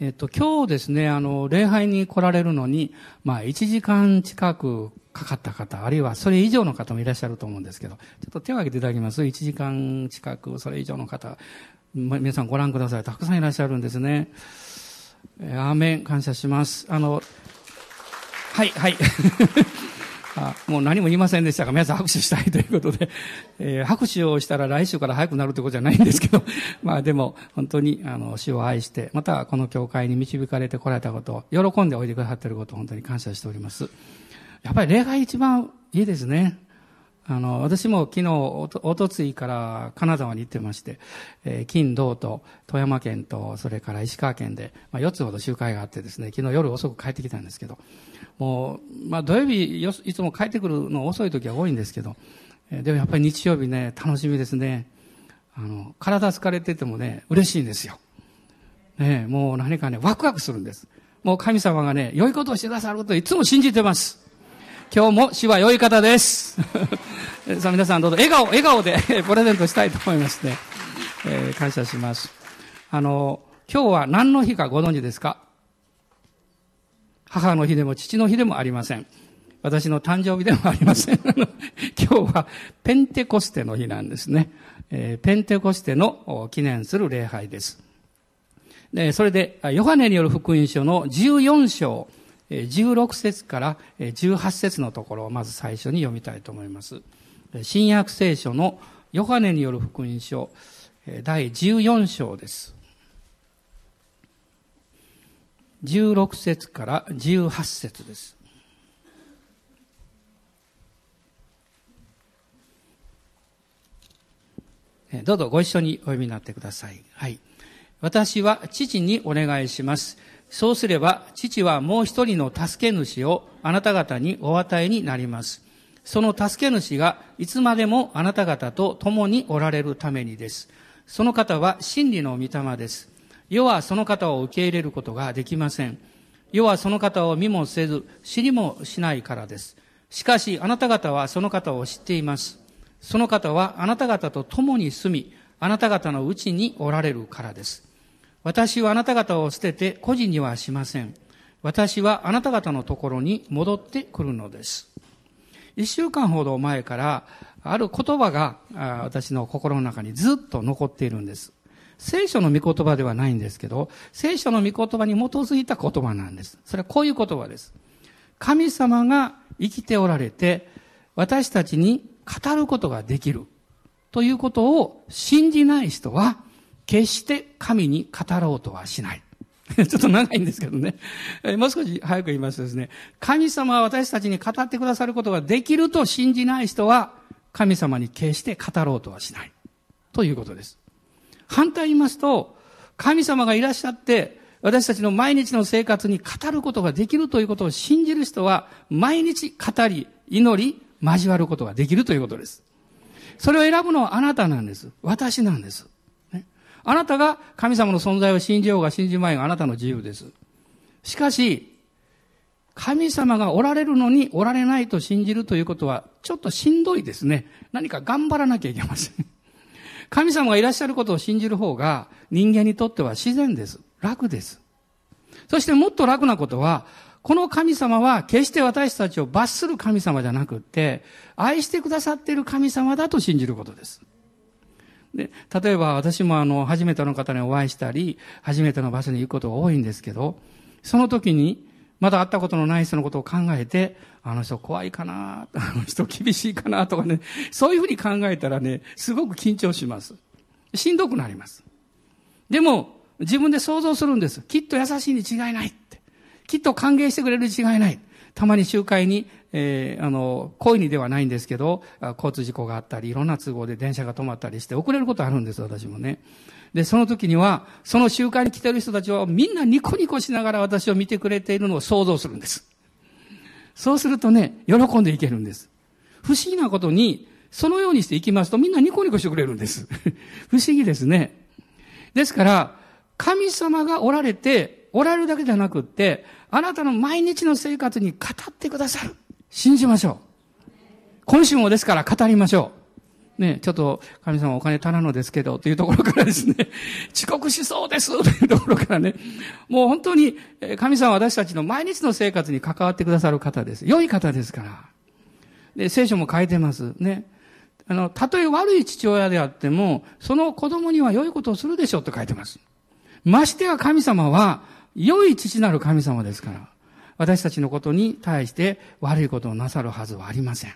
えっと、今日ですね、あの、礼拝に来られるのに、まあ、1時間近くかかった方、あるいはそれ以上の方もいらっしゃると思うんですけど、ちょっと手を挙げていただきます。1時間近く、それ以上の方、ま、皆さんご覧ください。たくさんいらっしゃるんですね。えー、アーメン、感謝します。あの、はい、はい。あもう何も言いませんでしたが、皆さん拍手したいということで、えー、拍手をしたら来週から早くなるということじゃないんですけど、まあでも、本当に、あの、死を愛して、またこの教会に導かれてこられたことを、喜んでおいでくださっていることを本当に感謝しております。やっぱり礼拝一番いいですね。あの、私も昨日、おと、おとついから金沢に行ってまして、えー、金、銅と富山県と、それから石川県で、まあ、4つほど集会があってですね、昨日夜遅く帰ってきたんですけど、もう、まあ、土曜日よ、いつも帰ってくるの遅い時は多いんですけど、えー、でもやっぱり日曜日ね、楽しみですね。あの、体疲れててもね、嬉しいんですよ。ね、もう何かね、ワクワクするんです。もう神様がね、良いことをしてくださることをいつも信じてます。今日も死は良い方です。さあ皆さんどうぞ笑顔、笑顔でプレゼントしたいと思いますね。えー、感謝します。あの、今日は何の日かご存知ですか？母の日でも父の日でもありません。私の誕生日でもありません。今日はペンテコステの日なんですね。えー、ペンテコステの記念する礼拝です。で、それで、ヨハネによる福音書の14章、16節から18節のところをまず最初に読みたいと思います。新約聖書のヨハネによる福音書第14章です。16節から18節です。どうぞご一緒にお読みになってください。はい。私は父にお願いします。そうすれば、父はもう一人の助け主をあなた方にお与えになります。その助け主がいつまでもあなた方と共におられるためにです。その方は真理の御霊です。世はその方を受け入れることができません。世はその方を見もせず、知りもしないからです。しかし、あなた方はその方を知っています。その方はあなた方と共に住み、あなた方のうちにおられるからです。私はあなた方を捨てて個人にはしません。私はあなた方のところに戻ってくるのです。一週間ほど前から、ある言葉が私の心の中にずっと残っているんです。聖書の御言葉ではないんですけど、聖書の御言葉に基づいた言葉なんです。それはこういう言葉です。神様が生きておられて、私たちに語ることができるということを信じない人は、決して神に語ろうとはしない。ちょっと長いんですけどね。もう少し早く言いますとですね、神様は私たちに語ってくださることができると信じない人は、神様に決して語ろうとはしない。ということです。反対言いますと、神様がいらっしゃって、私たちの毎日の生活に語ることができるということを信じる人は、毎日語り、祈り、交わることができるということです。それを選ぶのはあなたなんです。私なんです。あなたが神様の存在を信じようが信じまいがあなたの自由です。しかし、神様がおられるのにおられないと信じるということは、ちょっとしんどいですね。何か頑張らなきゃいけません。神様がいらっしゃることを信じる方が人間にとっては自然です。楽です。そしてもっと楽なことは、この神様は決して私たちを罰する神様じゃなくって、愛してくださっている神様だと信じることです。で、例えば私もあの、初めての方にお会いしたり、初めての場所に行くことが多いんですけど、その時に、まだ会ったことのない人のことを考えて、あの人怖いかな、あの人厳しいかなとかね、そういうふうに考えたらね、すごく緊張します。しんどくなります。でも、自分で想像するんです。きっと優しいに違いないって。きっと歓迎してくれるに違いない。たまに集会にえー、あの、故意にではないんですけど、交通事故があったり、いろんな都合で電車が止まったりして遅れることあるんです、私もね。で、その時には、その集会に来てる人たちはみんなニコニコしながら私を見てくれているのを想像するんです。そうするとね、喜んでいけるんです。不思議なことに、そのようにしていきますとみんなニコニコしてくれるんです。不思議ですね。ですから、神様がおられて、おられるだけじゃなくって、あなたの毎日の生活に語ってくださる。信じましょう。今週もですから語りましょう。ね、ちょっと神様お金足らんのですけど、というところからですね、遅刻しそうです というところからね、もう本当に神様は私たちの毎日の生活に関わってくださる方です。良い方ですから。で、聖書も書いてます。ね。あの、たとえ悪い父親であっても、その子供には良いことをするでしょうと書いてます。ましてや神様は、良い父なる神様ですから、私たちのことに対して悪いことをなさるはずはありません。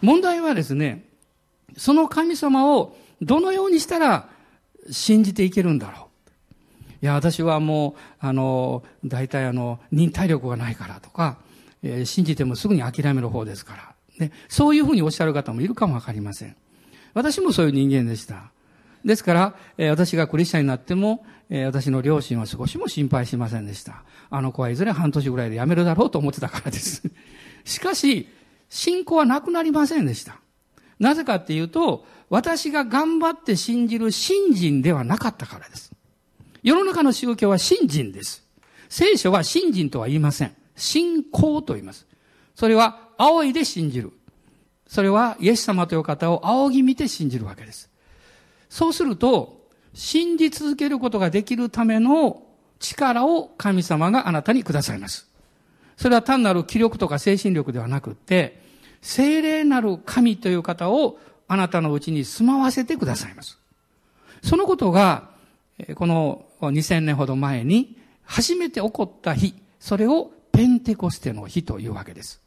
問題はですね、その神様をどのようにしたら信じていけるんだろう。いや、私はもう、あの、大体あの、忍耐力がないからとか、えー、信じてもすぐに諦める方ですから。ね、そういうふうにおっしゃる方もいるかもわかりません。私もそういう人間でした。ですから、えー、私がクリスチャンになっても、えー、私の両親は少しも心配しませんでした。あの子はいずれ半年ぐらいで辞めるだろうと思ってたからです。しかし、信仰はなくなりませんでした。なぜかっていうと、私が頑張って信じる信心ではなかったからです。世の中の宗教は信心です。聖書は信心とは言いません。信仰と言います。それは仰いで信じる。それはイエス様という方を仰ぎ見て信じるわけです。そうすると、信じ続けることができるための力を神様があなたにくださいます。それは単なる気力とか精神力ではなくって、精霊なる神という方をあなたのうちに住まわせてくださいます。そのことが、この2000年ほど前に初めて起こった日、それをペンテコステの日というわけです。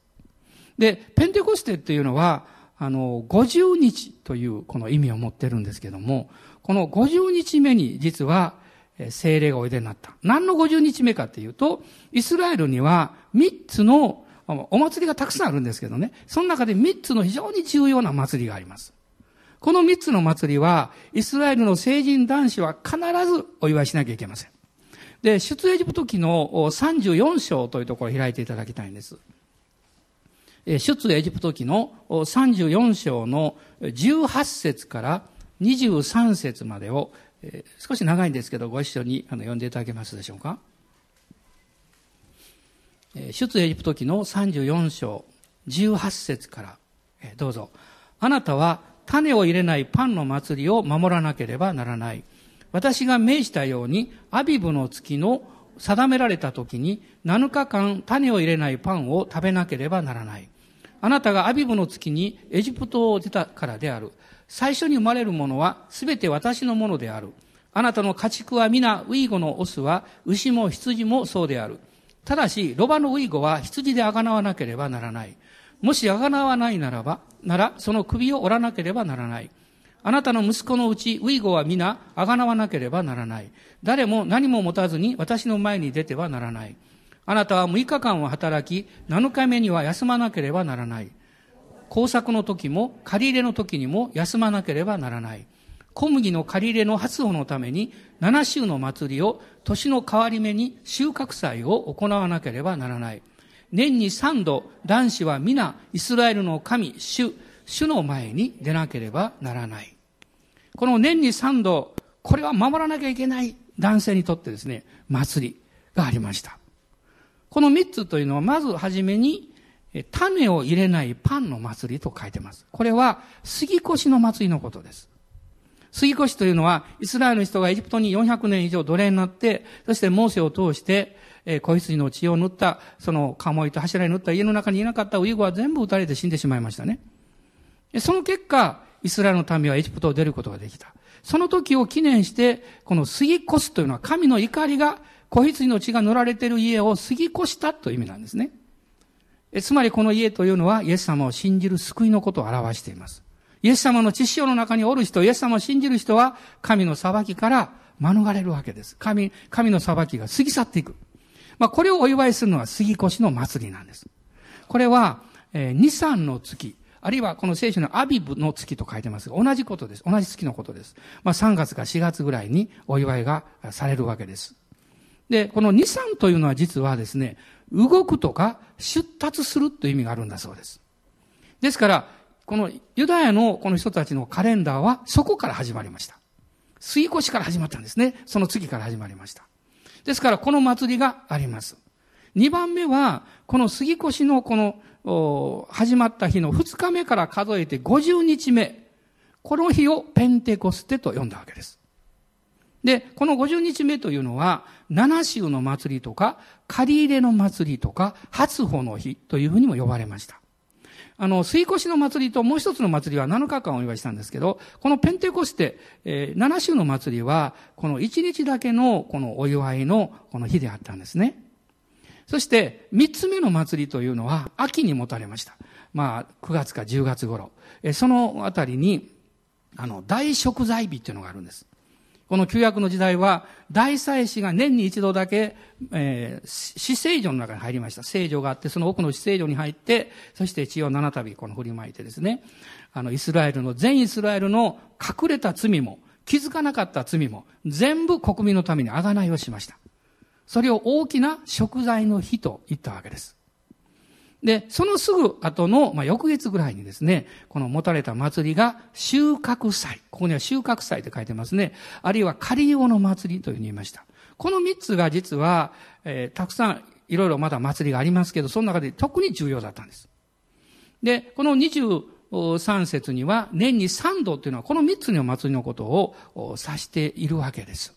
で、ペンテコステっていうのは、あの、50日というこの意味を持ってるんですけども、この50日目に実は精霊がおいでになった。何の50日目かっていうと、イスラエルには3つのお祭りがたくさんあるんですけどね、その中で3つの非常に重要な祭りがあります。この3つの祭りは、イスラエルの成人男子は必ずお祝いしなきゃいけません。で、出エジプト記の34章というところを開いていただきたいんです。出エジプト記の34章の18節から23節までを、少し長いんですけど、ご一緒に読んでいただけますでしょうか？出エジプト記の34章18節から、どうぞ。あなたは種を入れないパンの祭りを守らなければならない。私が命じたように、アビブの月の定められた時に7日間種を入れないパンを食べなければならない。あなたがアビブの月にエジプトを出たからである。最初に生まれるものはすべて私のものである。あなたの家畜は皆、ウイゴのオスは、牛も羊もそうである。ただし、ロバのウイゴは羊であがなわなければならない。もしあがなわないならば、なら、その首を折らなければならない。あなたの息子のうち、ウイゴは皆、あがなわなければならない。誰も何も持たずに私の前に出てはならない。あなたは6日間は働き、7日目には休まなければならない。工作の時も、借り入れの時にも休まなければならない。小麦の借り入れの発音のために、7週の祭りを、年の変わり目に収穫祭を行わなければならない。年に3度、男子は皆、イスラエルの神、主、主の前に出なければならない。この年に3度、これは守らなきゃいけない男性にとってですね、祭りがありました。この三つというのは、まずはじめに、種を入れないパンの祭りと書いてます。これは、杉越の祭りのことです。杉越というのは、イスラエルの人がエジプトに400年以上奴隷になって、そしてモーセを通して、え子羊の血を塗った、その鴨居と柱に塗った家の中にいなかったウイゴは全部撃たれて死んでしまいましたね。その結果、イスラエルの民はエジプトを出ることができた。その時を記念して、この杉越というのは神の怒りが子羊の血が塗られている家を過ぎ越したという意味なんですね。つまりこの家というのはイエス様を信じる救いのことを表しています。イエス様の知識の中におる人、イエス様を信じる人は神の裁きから免れるわけです。神、神の裁きが過ぎ去っていく。まあ、これをお祝いするのは杉越の祭りなんです。これは、えー、2、3の月、あるいはこの聖書のアビブの月と書いてますが、同じことです。同じ月のことです。まあ、3月か4月ぐらいにお祝いがされるわけです。で、この二三というのは実はですね、動くとか出立するという意味があるんだそうです。ですから、このユダヤのこの人たちのカレンダーはそこから始まりました。水越から始まったんですね。その次から始まりました。ですから、この祭りがあります。二番目は、この杉越のこの、始まった日の二日目から数えて50日目。この日をペンテコステと呼んだわけです。で、この50日目というのは、七州の祭りとか、借り入れの祭りとか、初穂の日というふうにも呼ばれました。あの、水越の祭りともう一つの祭りは7日間お祝いしたんですけど、このペンテコステ、えー、7週の祭りは、この1日だけのこのお祝いのこの日であったんですね。そして、3つ目の祭りというのは、秋に持たれました。まあ、9月か10月頃。えそのあたりに、あの、大食材日っていうのがあるんです。この旧約の時代は、大祭司が年に一度だけ、えー、死聖女の中に入りました。聖女があって、その奥の死聖女に入って、そして血を七度この振りまいてですね、あの、イスラエルの、全イスラエルの隠れた罪も、気づかなかった罪も、全部国民のために贖いをしました。それを大きな食材の日と言ったわけです。で、そのすぐ後の、まあ、翌月ぐらいにですね、この持たれた祭りが収穫祭。ここには収穫祭って書いてますね。あるいは仮用の祭りというふうに言いました。この三つが実は、えー、たくさんいろいろまだ祭りがありますけど、その中で特に重要だったんです。で、この23節には年に3度っていうのはこの三つの祭りのことを指しているわけです。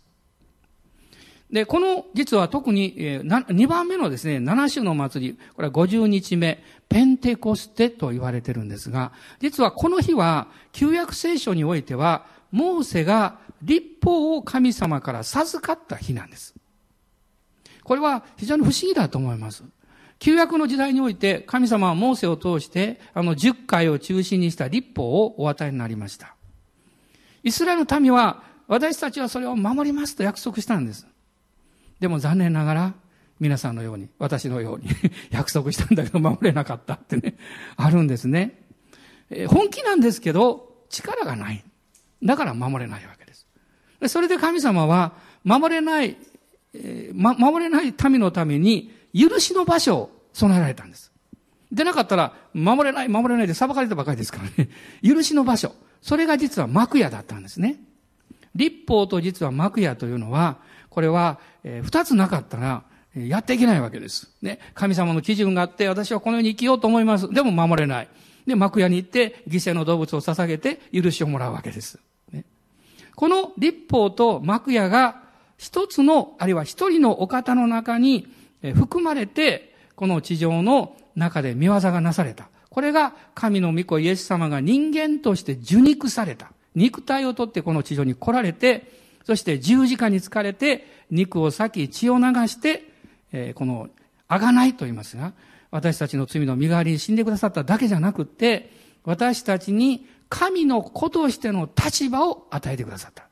で、この、実は特に、えー、2番目のですね、7種の祭り、これは50日目、ペンテコステと言われてるんですが、実はこの日は、旧約聖書においては、モーセが立法を神様から授かった日なんです。これは非常に不思議だと思います。旧約の時代において、神様はモーセを通して、あの10回を中心にした立法をお与えになりました。イスラエルの民は、私たちはそれを守りますと約束したんです。でも残念ながら、皆さんのように、私のように 約束したんだけど守れなかったってね、あるんですね。え本気なんですけど、力がない。だから守れないわけです。それで神様は、守れない、えー、ま、守れない民のために、許しの場所を備えられたんです。でなかったら、守れない、守れないで裁かれたばかりですからね。許しの場所。それが実は幕屋だったんですね。立法と実は幕屋というのは、これは、え、二つなかったら、やっていけないわけです。ね。神様の基準があって、私はこのように生きようと思います。でも守れない。で、幕屋に行って、犠牲の動物を捧げて、許しをもらうわけです。ね、この立法と幕屋が、一つの、あるいは一人のお方の中に含まれて、この地上の中で見業がなされた。これが神の御子イエス様が人間として受肉された。肉体をとってこの地上に来られて、そして十字架に疲れて、肉を裂き、血を流して、えー、この、あがないと言いますが、私たちの罪の身代わりに死んでくださっただけじゃなくて、私たちに神の子としての立場を与えてくださった。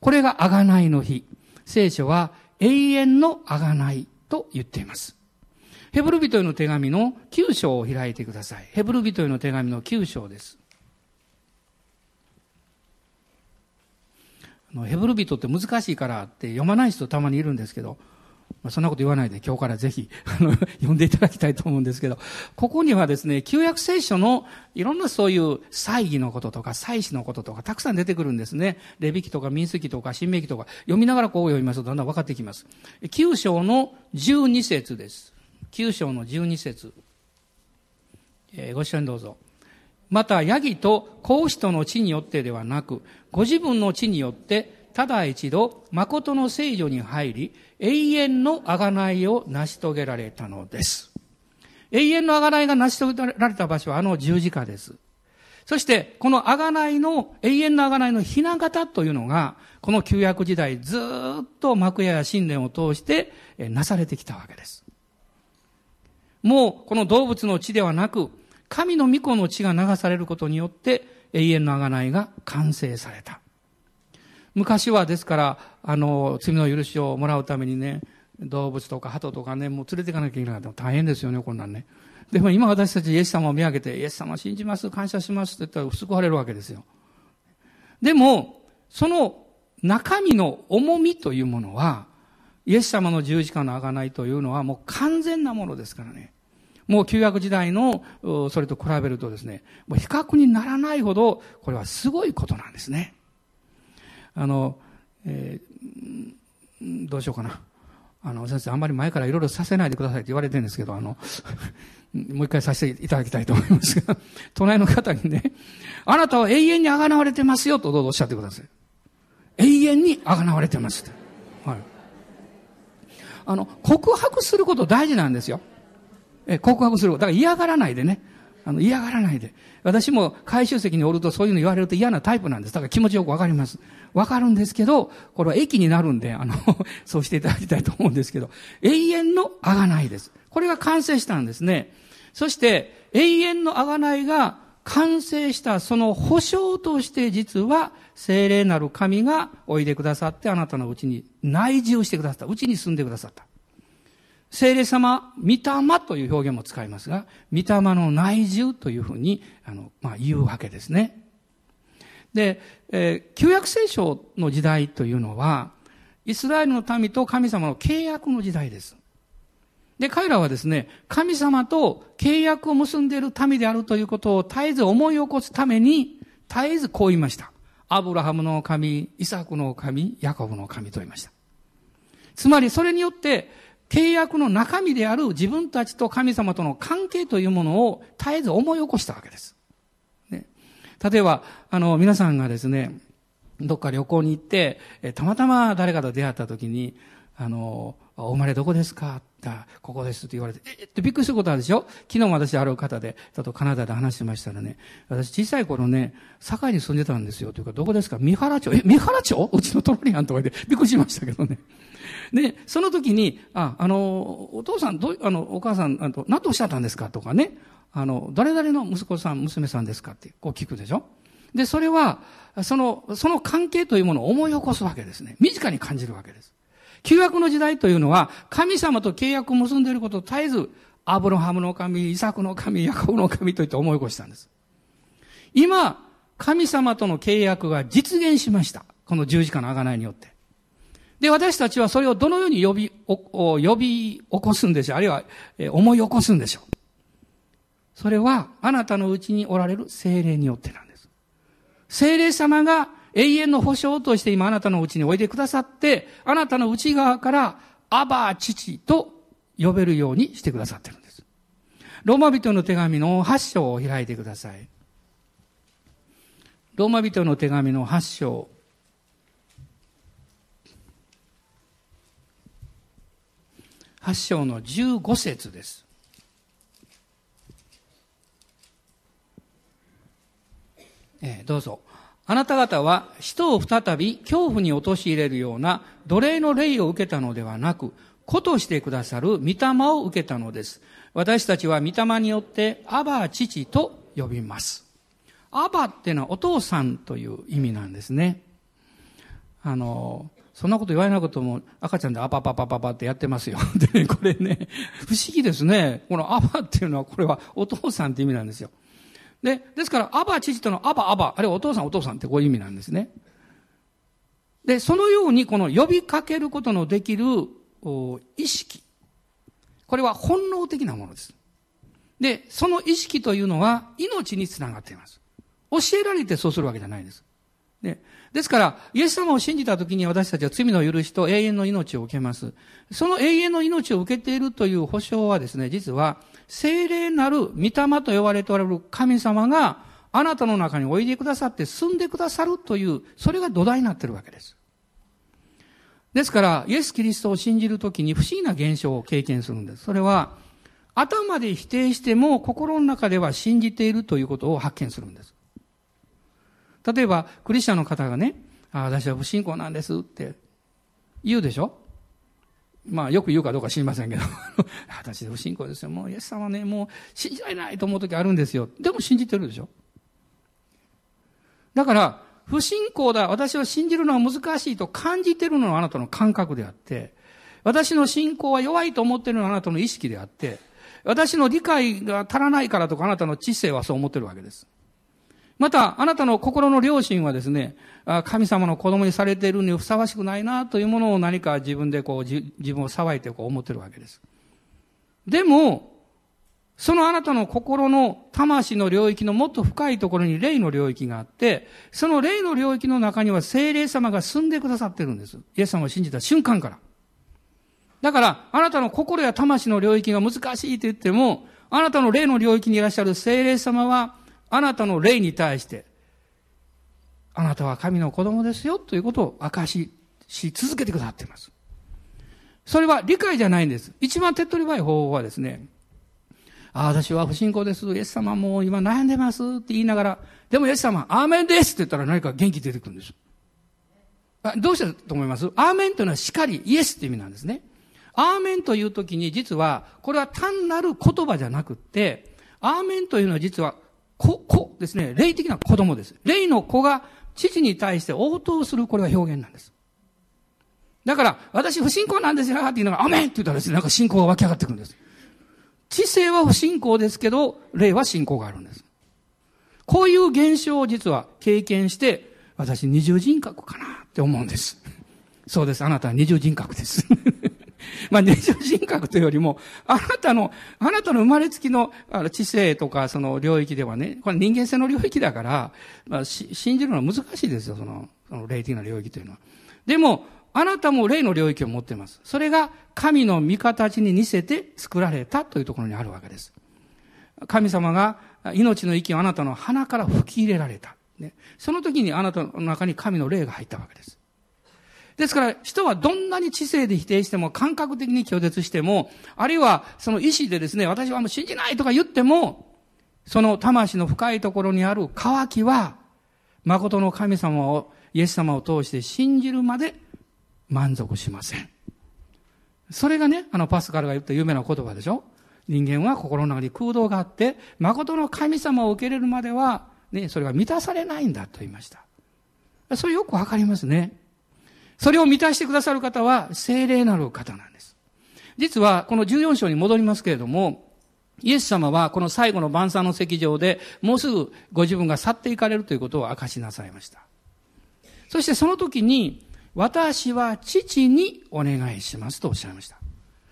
これがあがないの日。聖書は永遠のあがないと言っています。ヘブル人への手紙の9章を開いてください。ヘブル人への手紙の9章です。ヘブル人って難しいからって読まない人たまにいるんですけど、まあ、そんなこと言わないで今日からぜひ、あの、読んでいただきたいと思うんですけど、ここにはですね、旧約聖書のいろんなそういう祭儀のこととか祭祀のこととかたくさん出てくるんですね。レビ記とか民数記とか新明記とか読みながらこう読みますとだんだん分かってきます。9章の12節です。9章の12節えー、ご一緒にどうぞ。また、ヤギと孔子との地によってではなく、ご自分の地によって、ただ一度、誠の聖女に入り、永遠の贖いを成し遂げられたのです。永遠の贖いが成し遂げられた場所はあの十字架です。そして、この贖いの、永遠の贖いのひな形というのが、この旧約時代ずっと幕屋や神殿を通してなされてきたわけです。もう、この動物の血ではなく、神の御子の血が流されることによって永遠の贖いが完成された。昔はですから、あの、罪の許しをもらうためにね、動物とか鳩とかね、もう連れていかなきゃいけなかった大変ですよね、こんなんね。でも今私たちイエス様を見上げて、イエス様信じます、感謝しますって言ったら救われるわけですよ。でも、その中身の重みというものは、イエス様の十字架の贖いというのはもう完全なものですからね。もう旧約時代の、それと比べるとですね、もう比較にならないほど、これはすごいことなんですね。あの、えー、どうしようかな。あの、先生、あんまり前からいろいろさせないでくださいって言われてるんですけど、あの、もう一回させていただきたいと思いますが、隣の方にね、あなたは永遠にあがなわれてますよとどうぞおっしゃってください。永遠にあがなわれてます。はい。あの、告白すること大事なんですよ。え、告白する。だから嫌がらないでね。あの、嫌がらないで。私も回収席におるとそういうの言われると嫌なタイプなんです。だから気持ちよくわかります。わかるんですけど、これは駅になるんで、あの、そうしていただきたいと思うんですけど、永遠のあがないです。これが完成したんですね。そして、永遠のあがないが完成したその保証として実は精霊なる神がおいでくださってあなたのうちに内住してくださった。うちに住んでくださった。精霊様、御霊という表現も使いますが、御霊の内住というふうに、あの、まあ、言うわけですね。で、えー、旧約聖書の時代というのは、イスラエルの民と神様の契約の時代です。で、彼らはですね、神様と契約を結んでいる民であるということを絶えず思い起こすために、絶えずこう言いました。アブラハムの神、イサクの神、ヤコブの神と言いました。つまり、それによって、契約の中身である自分たちと神様との関係というものを絶えず思い起こしたわけです。ね、例えば、あの、皆さんがですね、どっか旅行に行って、たまたま誰かと出会った時に、あの、お生まれどこですかここですって言われて、えってびっくりすることあるでしょ？昨日も私ある方で、ちょっとカナダで話しましたらね、私小さい頃ね、堺に住んでたんですよ。というか、どこですか？三原町？え、三原町？うちの隣やんとか言ってびっくりしましたけどね。で、その時に、あ、あの、お父さん、どあの、お母さん、あと、何とおっしゃったんですか？とかね、あの、誰々の息子さん、娘さんですか？って、こう聞くでしょ？で、それは、その、その関係というものを思い起こすわけですね。身近に感じるわけです。旧約の時代というのは、神様と契約を結んでいることを絶えず、アブロハムの神、イサクの神、ヤコブの神といって思い起こしたんです。今、神様との契約が実現しました。この十字架の贖いによって。で、私たちはそれをどのように呼び、呼び起こすんでしょうあるいは、え思い起こすんでしょうそれは、あなたのうちにおられる精霊によってなんです。精霊様が永遠の保証として今あなたのうちにおいでくださって、あなたの内側から、アバー父と呼べるようにしてくださってるんです。ローマ人の手紙の8章を開いてください。ローマ人の手紙の8章。8章の15節です。えー、どうぞ。あなた方は人を再び恐怖に陥れるような奴隷の霊を受けたのではなく、子としてくださる御霊を受けたのです。私たちは御霊によって、アバ父と呼びます。アバってのはお父さんという意味なんですね。あの、そんなこと言われなくとも赤ちゃんでアパパパパパってやってますよ。でね、これね、不思議ですね。このアバっていうのはこれはお父さんって意味なんですよ。で、ですから、アバ父とのアバアバ、あるいはお父さんお父さんってこういう意味なんですね。で、そのようにこの呼びかけることのできる意識。これは本能的なものです。で、その意識というのは命につながっています。教えられてそうするわけじゃないです。でですから、イエス様を信じたときに私たちは罪の許しと永遠の命を受けます。その永遠の命を受けているという保証はですね、実は精霊なる御霊と呼ばれておられる神様があなたの中においでくださって住んでくださるという、それが土台になっているわけです。ですから、イエス・キリストを信じるときに不思議な現象を経験するんです。それは、頭で否定しても心の中では信じているということを発見するんです。例えば、クリスチャンの方がね、あ私は不信仰なんですって言うでしょ？まあよく言うかどうか知りませんけど、私不信仰ですよ。もうイエス様ね、もう信じられないと思う時あるんですよ。でも信じてるでしょ？だから、不信仰だ、私は信じるのは難しいと感じてるのはあなたの感覚であって、私の信仰は弱いと思ってるのはあなたの意識であって、私の理解が足らないからとかあなたの知性はそう思ってるわけです。また、あなたの心の良心はですね、神様の子供にされているにふさわしくないなというものを何か自分でこう、自分を騒いでこう思ってるわけです。でも、そのあなたの心の魂の領域のもっと深いところに霊の領域があって、その霊の領域の中には精霊様が住んでくださってるんです。イエス様を信じた瞬間から。だから、あなたの心や魂の領域が難しいと言っても、あなたの霊の領域にいらっしゃる精霊様は、あなたの霊に対して、あなたは神の子供ですよということを明かし、し続けてくださっています。それは理解じゃないんです。一番手っ取り早い方法はですね、ああ、私は不信仰です。イエス様もう今悩んでますって言いながら、でもイエス様、アーメンですって言ったら何か元気出てくるんです。あどうしてと思います？アーメンというのはしかり、イエスって意味なんですね。アーメンという時に実は、これは単なる言葉じゃなくって、アーメンというのは実は、子、子ですね。霊的な子供です。霊の子が父に対して応答するこれが表現なんです。だから、私不信仰なんですよって言うのが、アメンって言ったらですね、なんか信仰が湧き上がってくるんです。知性は不信仰ですけど、霊は信仰があるんです。こういう現象を実は経験して、私二重人格かなって思うんです。そうです。あなたは二重人格です。まあ、二重人格というよりも、あなたの、あなたの生まれつきのあの知性とかその領域ではね、これ人間性の領域だから、まあ、信じるのは難しいですよ、その、その霊的な領域というのは。でも、あなたも霊の領域を持っています。それが神の御形に似せて作られたというところにあるわけです。神様が命の息をあなたの鼻から吹き入れられた。ね、その時にあなたの中に神の霊が入ったわけです。ですから、人はどんなに知性で否定しても、感覚的に拒絶しても、あるいはその意志でですね、私はもう信じないとか言っても、その魂の深いところにある渇きは、誠の神様を、イエス様を通して信じるまで満足しません。それがね、あのパスカルが言った有名な言葉でしょ？人間は心の中に空洞があって、誠の神様を受け入れるまでは、ね、それが満たされないんだと言いました。それよくわかりますね。それを満たしてくださる方は、精霊なる方なんです。実は、この14章に戻りますけれども、イエス様はこの最後の晩餐の席上で、もうすぐご自分が去っていかれるということを明かしなさいました。そしてその時に、私は父にお願いしますとおっしゃいました。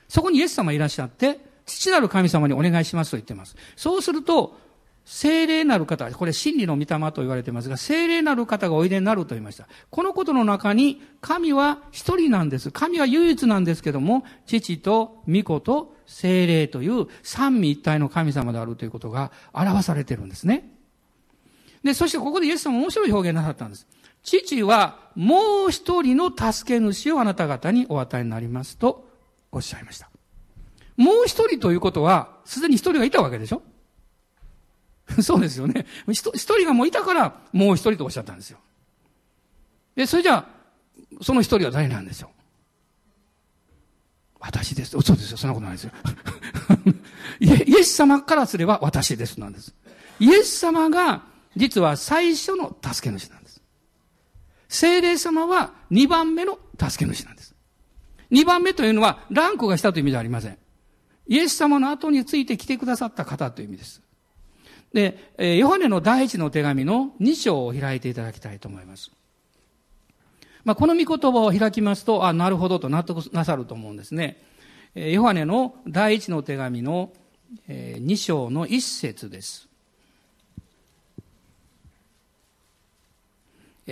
そこにイエス様いらっしゃって、父なる神様にお願いしますと言っています。そうすると、精霊なる方、これ真理の御霊と言われていますが、精霊なる方がおいでになると言いました。このことの中に、神は一人なんです。神は唯一なんですけども、父と御子と精霊という三位一体の神様であるということが表されているんですね。で、そしてここでイエス様面白い表現なさったんです。父はもう一人の助け主をあなた方にお与えになりますとおっしゃいました。もう一人ということは、すでに一人がいたわけでしょ そうですよね。一人がもういたから、もう一人とおっしゃったんですよ。で、それじゃあ、その一人は誰なんでしょう私です。嘘ですよ。そんなことないですよ。イエス様からすれば私ですなんです。イエス様が実は最初の助け主なんです。精霊様は2番目の助け主なんです。2番目というのはランクがしたという意味ではありません。イエス様の後について来てくださった方という意味です。で、ヨハネの第一の手紙の2章を開いていただきたいと思います。まあ、この御言葉を開きますと、あ、なるほどと納得なさると思うんですね。ヨハネの第一の手紙の2章の1節です。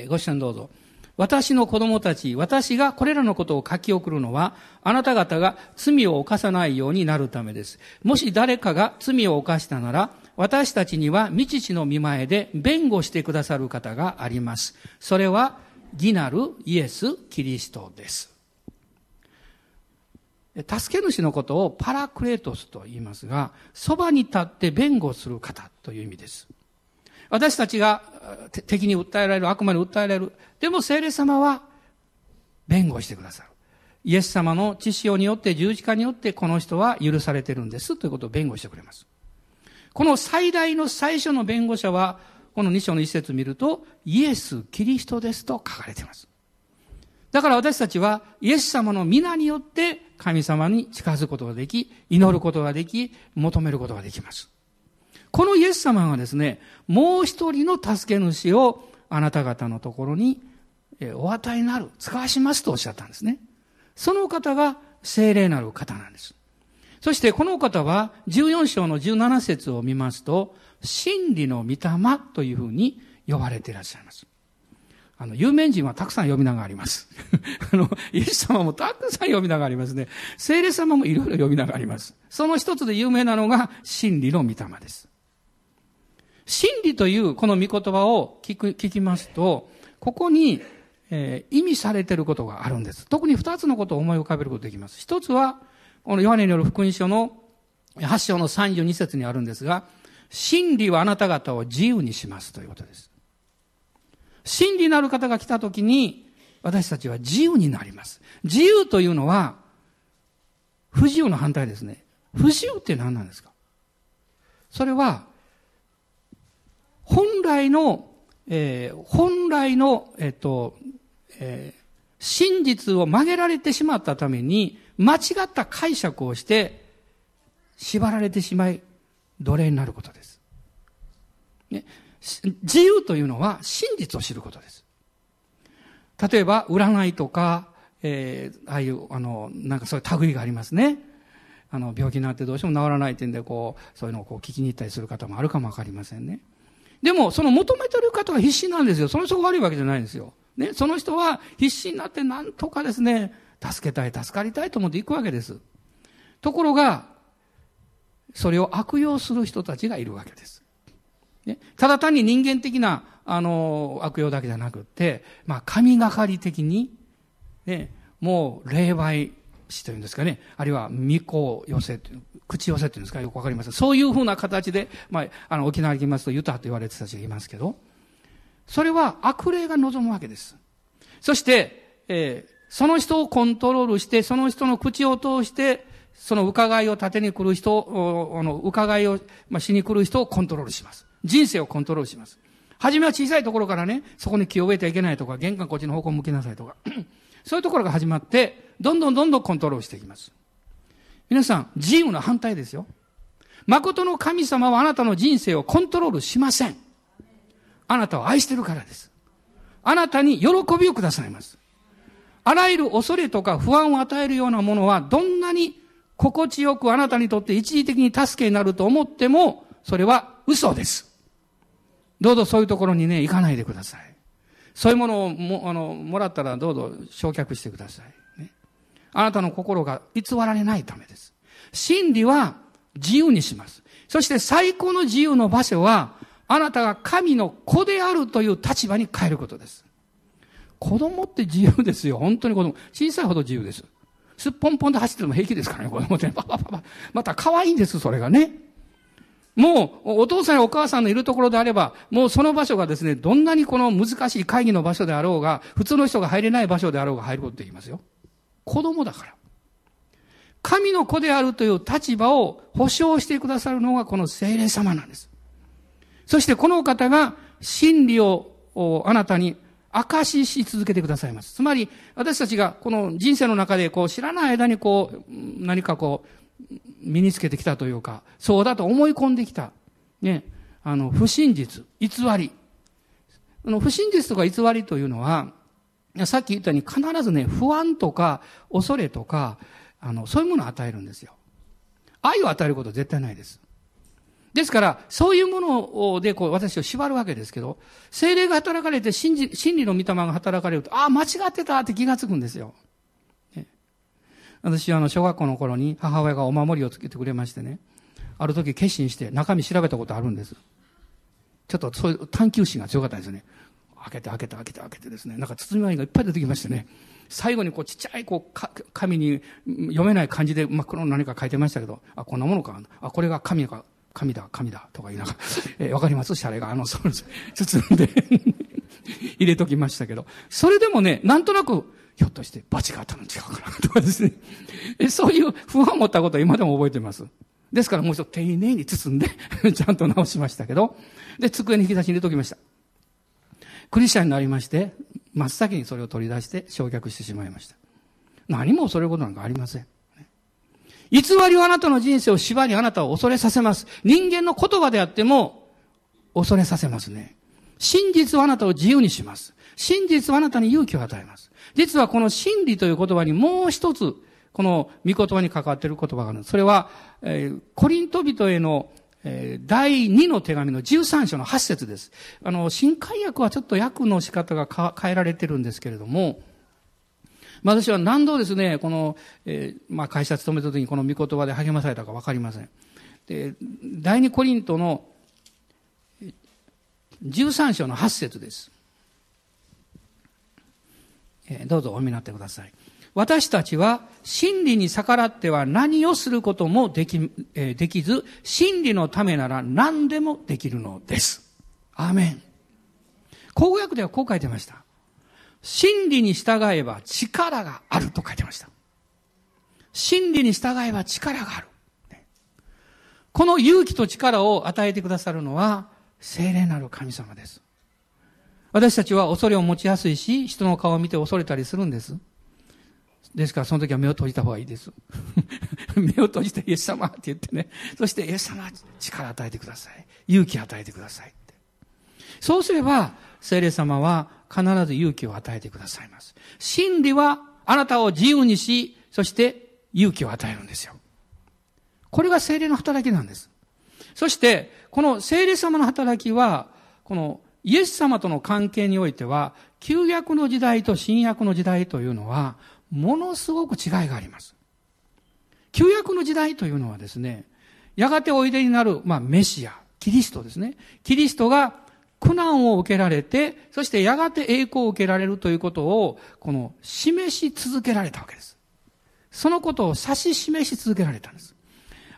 ご視聴どうぞ。私の子供たち、私がこれらのことを書き送るのは、あなた方が罪を犯さないようになるためです。もし誰かが罪を犯したなら、私たちには未知の見前で弁護してくださる方があります。それは、義なるイエス・キリストです。助け主のことをパラクレートスと言いますが、そばに立って弁護する方という意味です。私たちが敵に訴えられる、悪魔に訴えられる。でも聖霊様は弁護してくださる。イエス様の知識によって、十字架によってこの人は許されてるんですということを弁護してくれます。この最大の最初の弁護者は、この2章の一節を見ると、イエス・キリストですと書かれています。だから私たちは、イエス様の皆によって神様に近づくことができ、祈ることができ、求めることができます。このイエス様がですね、もう一人の助け主をあなた方のところにお与えになる、使わしますとおっしゃったんですね。その方が精霊なる方なんです。そしてこの方は14章の17節を見ますと、真理の御霊というふうに呼ばれていらっしゃいます。あの、有名人はたくさん呼び名があります。あの、イエス様もたくさん呼び名がありますね。聖霊様もいろいろ呼び名があります。その一つで有名なのが、真理の御霊です。真理というこの御言葉を聞く、聞きますと、ここに、えー、意味されていることがあるんです。特に二つのことを思い浮かべることができます。一つは、このヨハネによる福音書の8章の32節にあるんですが、真理はあなた方を自由にしますということです。真理なる方が来たときに、私たちは自由になります。自由というのは、不自由の反対ですね。不自由って何なんですか？それは、本来の、えー、本来の、えっ、ー、と、えー、真実を曲げられてしまったために、間違った解釈をして、縛られてしまい、奴隷になることです。ね、自由というのは真実を知ることです。例えば、占いとか、えー、ああいう、あの、なんかそういう類がありますね。あの、病気になってどうしても治らないってんで、こう、そういうのをこう聞きに行ったりする方もあるかもわかりませんね。でも、その求めてる方は必死なんですよ。その人が悪いわけじゃないんですよ。ね、その人は必死になってなんとかですね、助けたい、助かりたいと思って行くわけです。ところが、それを悪用する人たちがいるわけです。ね、ただ単に人間的な、あの、悪用だけじゃなくって、まあ、神がかり的に、ね、もう、霊媒師というんですかね、あるいは、巫女寄せという口寄せっていうんですかよくわかりません。そういうふうな形で、まあ、あの、沖縄に行きますと、ユタと言われてた人がいますけど、それは悪霊が望むわけです。そして、えー、その人をコントロールして、その人の口を通して、その伺いを立てに来る人、あの、伺いを、まあ、しに来る人をコントロールします。人生をコントロールします。はじめは小さいところからね、そこに気を植えてはいけないとか、玄関こっちの方向向きなさいとか、そういうところが始まって、どんどんどんどんコントロールしていきます。皆さん、自由の反対ですよ。誠の神様はあなたの人生をコントロールしません。あなたを愛してるからです。あなたに喜びをくださいます。あらゆる恐れとか不安を与えるようなものは、どんなに心地よくあなたにとって一時的に助けになると思っても、それは嘘です。どうぞそういうところにね、行かないでください。そういうものをも、あの、もらったらどうぞ焼却してください。ね。あなたの心が偽られないためです。真理は自由にします。そして最高の自由の場所は、あなたが神の子であるという立場に変えることです。子供って自由ですよ。本当に子供。小さいほど自由です。すっぽんぽんで走ってても平気ですからね、子供って。パパパパ。また可愛いんです、それがね。もう、お父さんやお母さんのいるところであれば、もうその場所がですね、どんなにこの難しい会議の場所であろうが、普通の人が入れない場所であろうが入ることできますよ。子供だから。神の子であるという立場を保証してくださるのがこの精霊様なんです。そしてこの方が真理をあなたに証しし続けてくださいます。つまり、私たちがこの人生の中でこう知らない間にこう、何かこう、身につけてきたというか、そうだと思い込んできた、ね、あの、不真実、偽り。あの、不真実とか偽りというのは、さっき言ったように必ずね、不安とか、恐れとか、あの、そういうものを与えるんですよ。愛を与えることは絶対ないです。ですから、そういうもので、こう、私を縛るわけですけど、精霊が働かれて、真理の御霊が働かれると、ああ、間違ってたって気がつくんですよ。私はあの、小学校の頃に母親がお守りをつけてくれましてね、ある時決心して中身調べたことあるんです。ちょっとそういう探求心が強かったですね。開けて開けて開けて開けてですね、なんか包み紙がいっぱい出てきましてね、最後にこうちっちゃいこう紙に読めない感じで真っ黒の何か書いてましたけど、あ、こんなものか。あ、これが紙か、紙だ、紙だ、とか言いながら、えー、わかります？シャレが、あの、そうです。包んで 入れときましたけど、それでもね、なんとなく、ひょっとして罰があったの違うかなとかですね。そういう不安を持ったことは今でも覚えてます。ですからもう一度丁寧に包んで ちゃんと直しましたけど、で、机に引き出しに入れときました。クリスチャンになりまして、真っ先にそれを取り出して焼却してしまいました。何も恐れることなんかありません。偽りはあなたの人生を縛りあなたを恐れさせます。人間の言葉であっても恐れさせますね。真実はあなたを自由にします。真実はあなたに勇気を与えます。実はこの真理という言葉にもう一つ、この御言葉に関わっている言葉がある。それは、えー、コリント人への、えー、第2の手紙の13章の8節です。あの、新海訳はちょっと訳の仕方が変えられてるんですけれども、まあ、私は何度ですね、この、えー、まあ、会社勤めた時にこの御言葉で励まされたかわかりません。で、第2コリントの13章の8節です。えー、どうぞお読みになってください。私たちは真理に逆らっては何をすることもでき,、えー、できず、真理のためなら何でもできるのです。アーメン。口語訳ではこう書いてました。真理に従えば力があると書いてました。真理に従えば力がある。この勇気と力を与えてくださるのは聖霊なる神様です。私たちは恐れを持ちやすいし、人の顔を見て恐れたりするんです。ですからその時は目を閉じた方がいいです。目を閉じてイエス様って言ってね。そしてイエス様力与えてください。勇気与えてくださいって。そうすれば、聖霊様は必ず勇気を与えてくださいます。真理はあなたを自由にし、そして勇気を与えるんですよ。これが聖霊の働きなんです。そして、この聖霊様の働きは、このイエス様との関係においては、旧約の時代と新約の時代というのは、ものすごく違いがあります。旧約の時代というのはですね、やがておいでになる、まあ、メシア、キリストですね。キリストが苦難を受けられて、そしてやがて栄光を受けられるということを、この、示し続けられたわけです。そのことを指し示し続けられたんです。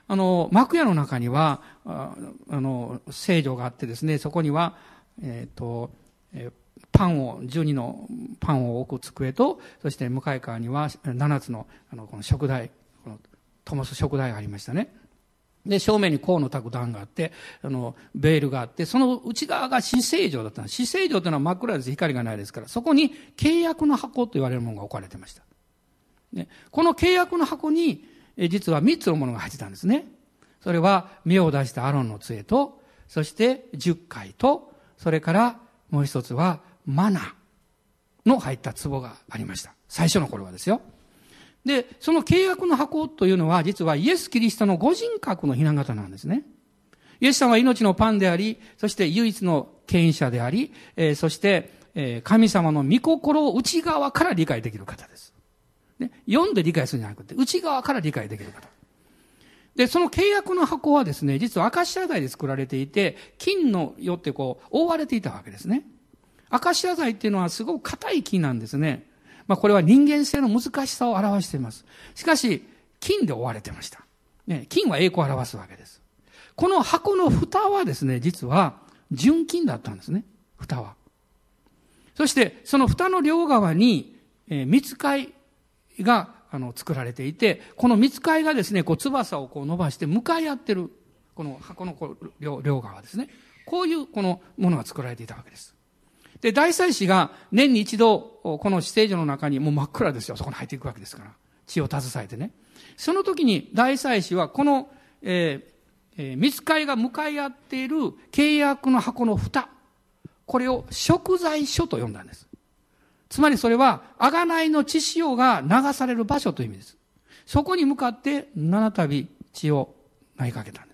あの、幕屋の中には、あの、聖女があってですね、そこには、えっ、ー、と、えーパンを、12のパンを置く机と、そして向かい側には7つの、あの、この食台、この、灯す食台がありましたね。で、正面に甲の卓段があって、あの、ベールがあって、その内側が死聖城だったんです。死聖城というのは真っ暗です。光がないですから。そこに契約の箱と言われるものが置かれてました。ね、この契約の箱に、え実は3つのものが入ってたんですね。それは、目を出したアロンの杖と、そして10回と、それからもう一つは、マナの入った壺がありました。最初の頃はですよ。で、その契約の箱というのは、実はイエス・キリストのご人格の雛形なんですね。イエス様は命のパンであり、そして唯一の権威者であり、えー、そして、えー、神様の御心を内側から理解できる方です。ね、読んで理解するんじゃなくて、内側から理解できる方。で、その契約の箱はですね、実はアカシア材で作られていて、金のよってこう、覆われていたわけですね。アカシア材っていうのはすごく硬い木なんですね。まあこれは人間性の難しさを表しています。しかし、金で覆われてました。ね、金は栄光を表すわけです。この箱の蓋はですね、実は純金だったんですね。蓋は。そして、その蓋の両側に、えー、蜜貝が、あの、作られていて、この蜜貝がですね、こう、翼をこう伸ばして向かい合ってる、この箱のこう両側ですね。こういうこのものが作られていたわけです。で、大祭司が年に一度、この死聖所の中にもう真っ暗ですよ。そこに入っていくわけですから。血を携えてね。その時に大祭司はこの、えー、えー、見つかりが向かい合っている契約の箱の蓋。これを食材所と呼んだんです。つまりそれは、贖いの血潮が流される場所という意味です。そこに向かって七度血を投げかけたんです。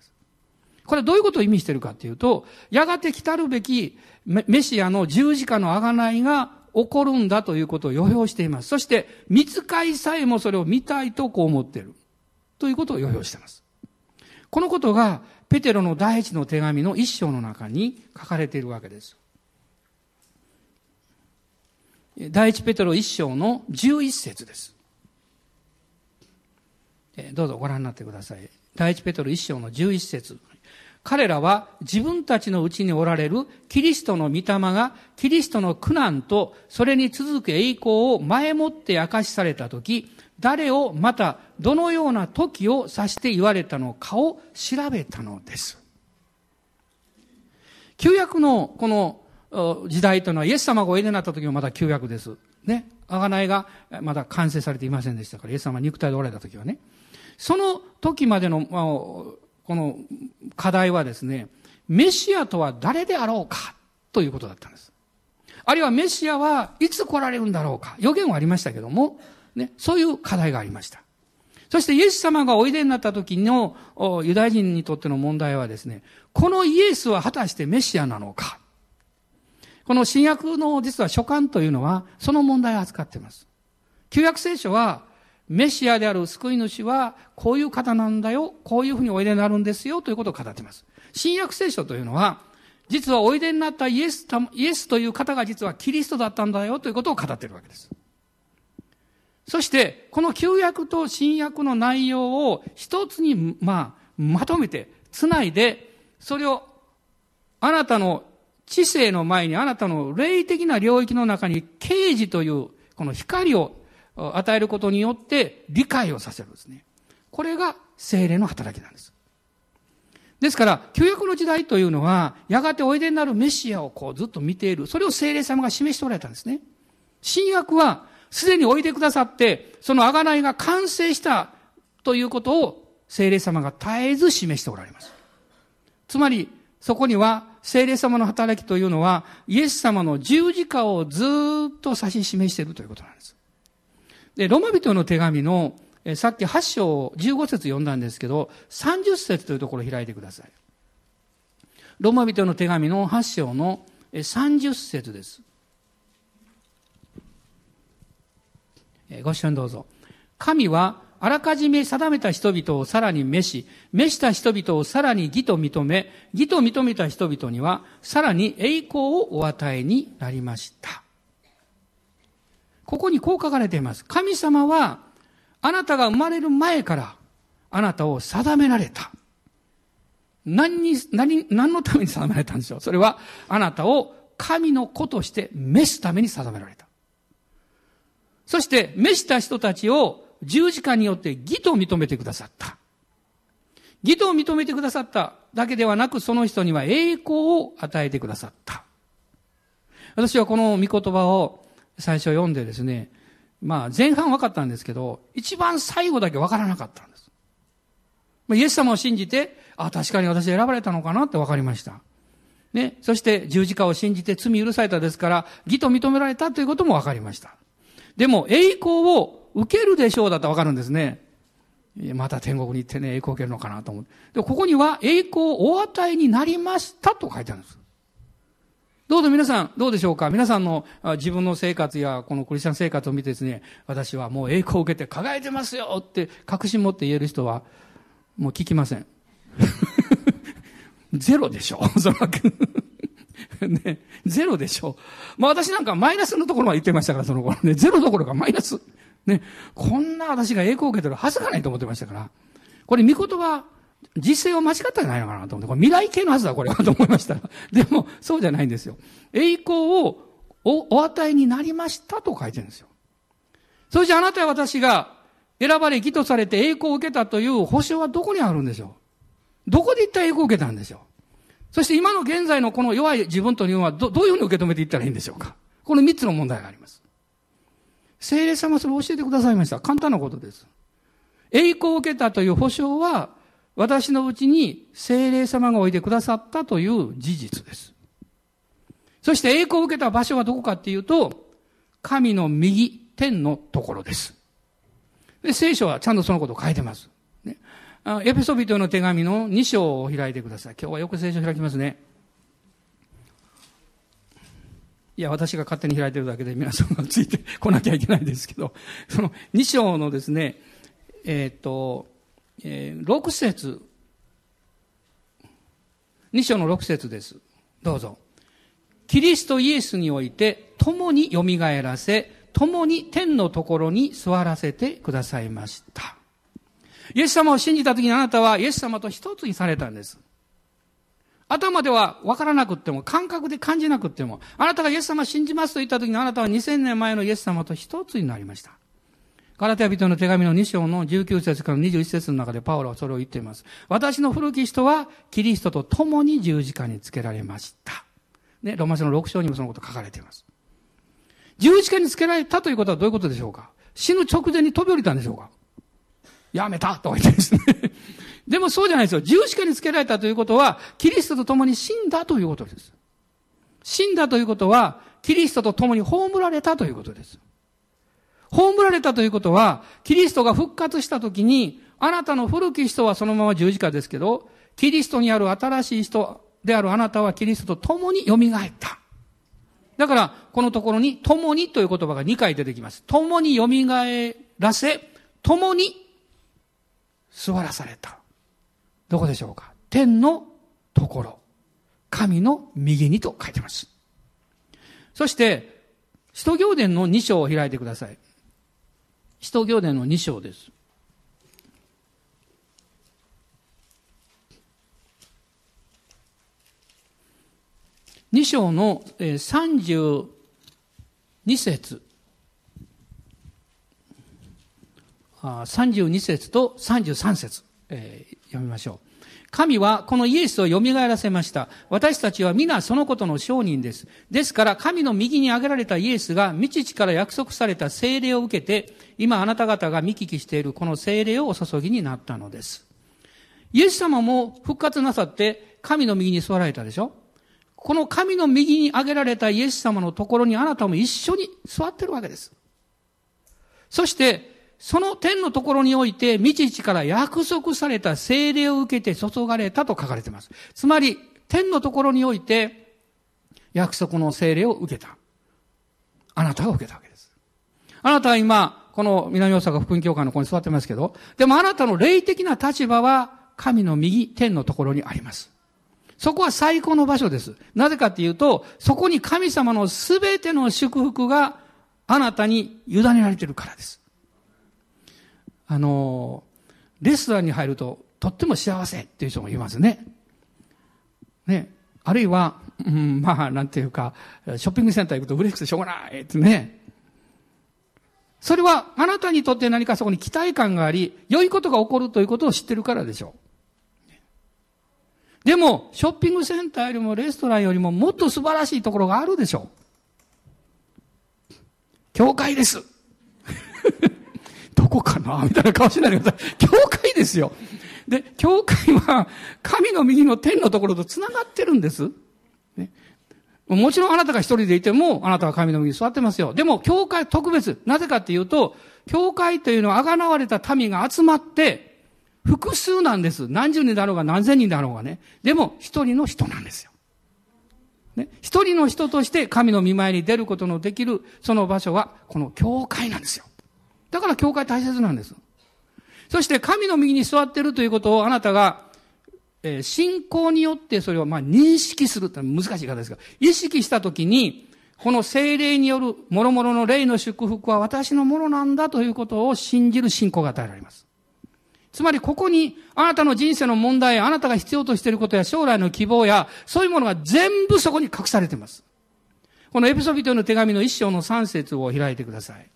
これはどういうことを意味しているかというと、やがて来たるべきメシアの十字架の贖いが起こるんだということを予表しています。そして、見つかいさえもそれを見たいとこう思っている。ということを予表しています。このことが、ペテロの第一の手紙の一章の中に書かれているわけです。第一ペテロ一章の十一節です。どうぞご覧になってください。第一ペテロ一章の十一節。彼らは自分たちのうちにおられるキリストの御霊がキリストの苦難とそれに続く栄光を前もって明かしされたとき、誰をまたどのような時を指して言われたのかを調べたのです。旧約のこの時代というのはイエス様がおいでになった時もまだ旧約です。ね。贖いがまだ完成されていませんでしたから、イエス様肉体でおられた時はね。その時までのこの課題はですね、メシアとは誰であろうかということだったんです。あるいはメシアはいつ来られるんだろうか。予言はありましたけども、ね、そういう課題がありました。そしてイエス様がおいでになった時のユダヤ人にとっての問題はですね、このイエスは果たしてメシアなのかこの新約の実は書簡というのはその問題を扱っています。旧約聖書はメシアである救い主はこういう方なんだよ、こういうふうにおいでになるんですよということを語っています。新約聖書というのは実はおいでになったイエスイエスという方が実はキリストだったんだよということを語っているわけです。そして、この旧約と新約の内容を一つに、まあ、まとめて、つないで、それを、あなたの知性の前に、あなたの霊的な領域の中に、啓示という、この光を与えることによって、理解をさせるんですね。これが精霊の働きなんです。ですから、旧約の時代というのは、やがておいでになるメシアをこうずっと見ている。それを精霊様が示しておられたんですね。新約は、すでにおいでくださって、その贖いが完成したということを聖霊様が絶えず示しておられます。つまり、そこには聖霊様の働きというのは、イエス様の十字架をずっと指し示しているということなんです。で、ロマ人の手紙の、えさっき8章15節読んだんですけど、30節というところを開いてください。ロマ人の手紙の8章の30節です。ご視聴どうぞ。神はあらかじめ定めた人々をさらに召し、召した人々をさらに義と認め、義と認めた人々にはさらに栄光をお与えになりました。ここにこう書かれています。神様はあなたが生まれる前からあなたを定められた。何に、何、何のために定められたんでしょう？それはあなたを神の子として召すために定められた。そして、召した人たちを十字架によって義と認めてくださった。義と認めてくださっただけではなく、その人には栄光を与えてくださった。私はこの御言葉を最初読んでですね、まあ前半分かったんですけど、一番最後だけ分からなかったんです。イエス様を信じて、あ、確かに私選ばれたのかなって分かりました。ね。そして十字架を信じて罪許されたですから、義と認められたということも分かりました。でも栄光を受けるでしょうだったらわかるんですね。また天国に行ってね、栄光を受けるのかなと思って。で、ここには栄光をお与えになりましたと書いてあるんです。どうぞ皆さん、どうでしょうか？皆さんの自分の生活やこのクリスチャン生活を見てですね、私はもう栄光を受けて輝いてますよって確信持って言える人は、もう聞きません。ゼロでしょおそらく。ね、ゼロでしょ。まあ私なんかマイナスのところは言ってましたから、その頃ね。ゼロどころかマイナス。ね、こんな私が栄光を受けてるはずがないと思ってましたから。これ、見言葉、実践は間違ったんじゃないのかなと思って、これ未来系のはずだ、これは、と思いました。でも、そうじゃないんですよ。栄光をおお与えになりましたと書いてるんですよ。それじゃあなたや私が選ばれ、義とされて栄光を受けたという保証はどこにあるんでしょう？どこで一体栄光を受けたんでしょう？そして今の現在のこの弱い自分というのはどどういうふうに受け止めていったらいいんでしょうか？この三つの問題があります。聖霊様それを教えてくださいました。簡単なことです。栄光を受けたという保証は、私のうちに聖霊様がおいてくださったという事実です。そして栄光を受けた場所はどこかっていうと、神の右、天のところです。で、聖書はちゃんとそのことを書いてます。ね、エペソビトの手紙の2章を開いてください。今日はよく聖書を開きますね。いや、私が勝手に開いてるだけで皆さんがついてこなきゃいけないですけど、その2章のですね、えっ、と、えー、6節2章の6節です。どうぞ。キリストイエスにおいて、共に蘇らせ、共に天のところに座らせてくださいました。イエス様を信じた時にあなたはイエス様と一つにされたんです。頭では分からなくっても、感覚で感じなくっても、あなたがイエス様を信じますと言った時にあなたは2000年前のイエス様と一つになりました。ガラテヤ人の手紙の2章の19節から21節の中でパウロはそれを言っています。私の古き人はキリストと共に十字架につけられました。ね、ロマ書の6章にもそのこと書かれています。十字架につけられたということはどういうことでしょうか死ぬ直前に飛び降りたんでしょうかやめたとか言ってですね。でもそうじゃないですよ。十字架につけられたということは、キリストと共に死んだということです。死んだということは、キリストと共に葬られたということです。葬られたということは、キリストが復活した時に、あなたの古き人はそのまま十字架ですけど、キリストにある新しい人であるあなたはキリストと共に蘇った。だから、このところに、共にという言葉が2回出てきます。共に蘇らせ、共に座らされた。どこでしょうか？天のところ。神の右にと書いてます。そして、使徒行伝の2章を開いてください。使徒行伝の2章です。2章の32節32節と33節、えー、読みましょう。神はこのイエスを蘇らせました。私たちは皆そのことの証人です。ですから神の右に挙げられたイエスが未知から約束された聖霊を受けて、今あなた方が見聞きしているこの聖霊をお注ぎになったのです。イエス様も復活なさって神の右に座られたでしょ？この神の右に挙げられたイエス様のところにあなたも一緒に座ってるわけです。そして、その天のところにおいて、未知から約束された聖霊を受けて注がれたと書かれています。つまり、天のところにおいて、約束の聖霊を受けた。あなたが受けたわけです。あなたは今、この南大阪福音教会のここに座ってますけど、でもあなたの霊的な立場は、神の右、天のところにあります。そこは最高の場所です。なぜかっていうと、そこに神様のすべての祝福があなたに委ねられているからです。あの、レストランに入ると、とっても幸せっていう人もいますね。ね。あるいは、うん、まあ、なんていうか、ショッピングセンター行くと嬉しくてしょうがないってね。それは、あなたにとって何かそこに期待感があり、良いことが起こるということを知ってるからでしょう。でも、ショッピングセンターよりもレストランよりももっと素晴らしいところがあるでしょう。教会です。どこかな？みたいな顔しないでください。教会ですよ。で、教会は神の右の天のところと繋がってるんです。ね、もちろんあなたが一人でいても、あなたは神の右に座ってますよ。でも、教会特別。なぜかっていうと、教会というのは贖われた民が集まって、複数なんです。何十人だろうが何千人だろうがね。でも、一人の人なんですよ。ね、一人の人として神の見舞いに出ることのできる、その場所は、この教会なんですよ。だから教会大切なんです。そして神の右に座っているということをあなたが、えー、信仰によってそれをまあ認識するって難しい方ですが、意識したときに、この精霊による諸々の霊の祝福は私のものなんだということを信じる信仰が与えられます。つまりここにあなたの人生の問題、あなたが必要としていることや将来の希望や、そういうものが全部そこに隠されています。このエピソビトの手紙の一章の三節を開いてください。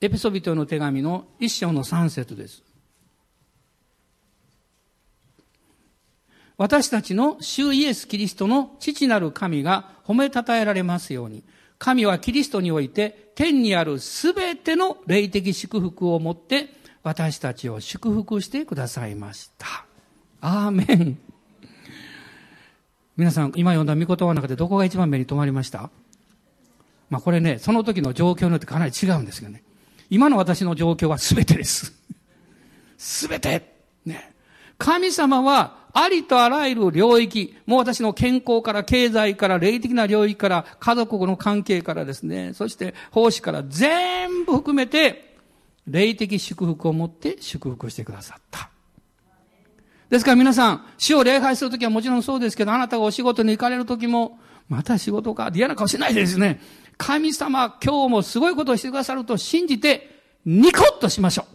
エピソビトの手紙の一章の三節です。私たちの主イエス・キリストの父なる神が褒めたたえられますように、神はキリストにおいて天にあるすべての霊的祝福をもって私たちを祝福してくださいました。アーメン。皆さん、今読んだ御言葉の中でどこが一番目に留まりました？まあこれね、その時の状況によってかなり違うんですよね。今の私の状況は全てです。全て。ね。神様はありとあらゆる領域、もう私の健康から経済から霊的な領域から家族の関係からですね、そして奉仕から全部含めて霊的祝福を持って祝福してくださった。ですから皆さん、死を礼拝するときはもちろんそうですけど、あなたがお仕事に行かれるときも、また仕事か、嫌な顔しないですね。神様今日もすごいことをしてくださると信じて、ニコッとしましょ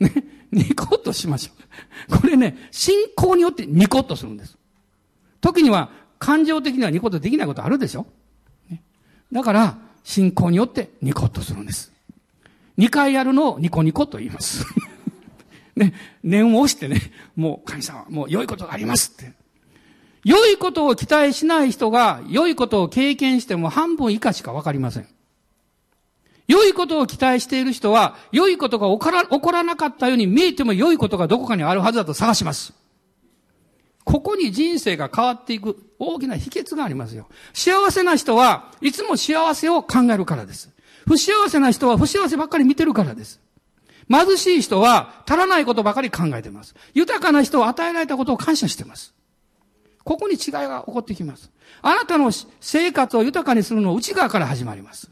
う。ね、ニコッとしましょう。これね、信仰によってニコッとするんです。時には感情的にはニコッとできないことあるでしょ、ね、だから、信仰によってニコッとするんです。二回やるのをニコニコと言います。ね、念を押してね、もう神様、もう良いことがありますって。良いことを期待しない人が良いことを経験しても半分以下しかわかりません。良いことを期待している人は、良いことが起こらなかったように見えても良いことがどこかにあるはずだと探します。ここに人生が変わっていく大きな秘訣がありますよ。幸せな人はいつも幸せを考えるからです。不幸せな人は不幸せばっかり見てるからです。貧しい人は足らないことばかり考えてます。豊かな人は与えられたことを感謝してます。ここに違いが起こってきます。あなたの生活を豊かにするのは内側から始まります。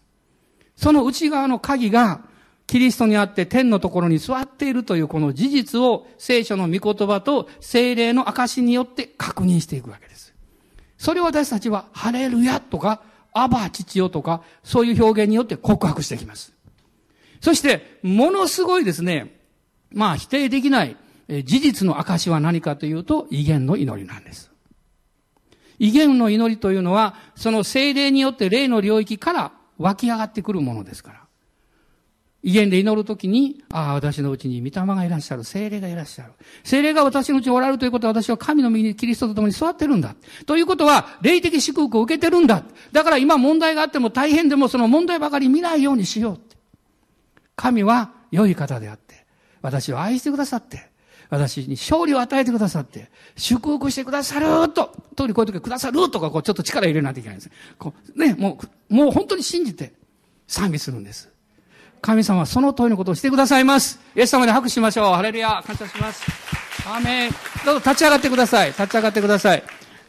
その内側の鍵が、キリストにあって天のところに座っているというこの事実を聖書の御言葉と精霊の証によって確認していくわけです。それを私たちは、ハレルヤとか、アバ父よとか、そういう表現によって告白していきます。そして、ものすごいですね、まあ否定できない事実の証は何かというと、威厳の祈りなんです。威厳の祈りというのは、その精霊によって霊の領域から湧き上がってくるものですから。威厳で祈るときに、ああ、私のうちに御霊がいらっしゃる、精霊がいらっしゃる。精霊が私のうちにおられるということは私は神の右にキリストと共に座ってるんだ。ということは、霊的祝福を受けてるんだ。だから今問題があっても大変でもその問題ばかり見ないようにしよう。神は良い方であって、私を愛してくださって、私に勝利を与えてくださって、祝福してくださると、通りこういう時くださるとか、こうちょっと力入れないといけないんです。こうね、もう、もう本当に信じて賛美するんです。神様はその通りのことをしてくださいます。イエス様で拍手しましょう。ハレルヤ。感謝します。アーメン。どうぞ立ち上がってください。立ち上がってください。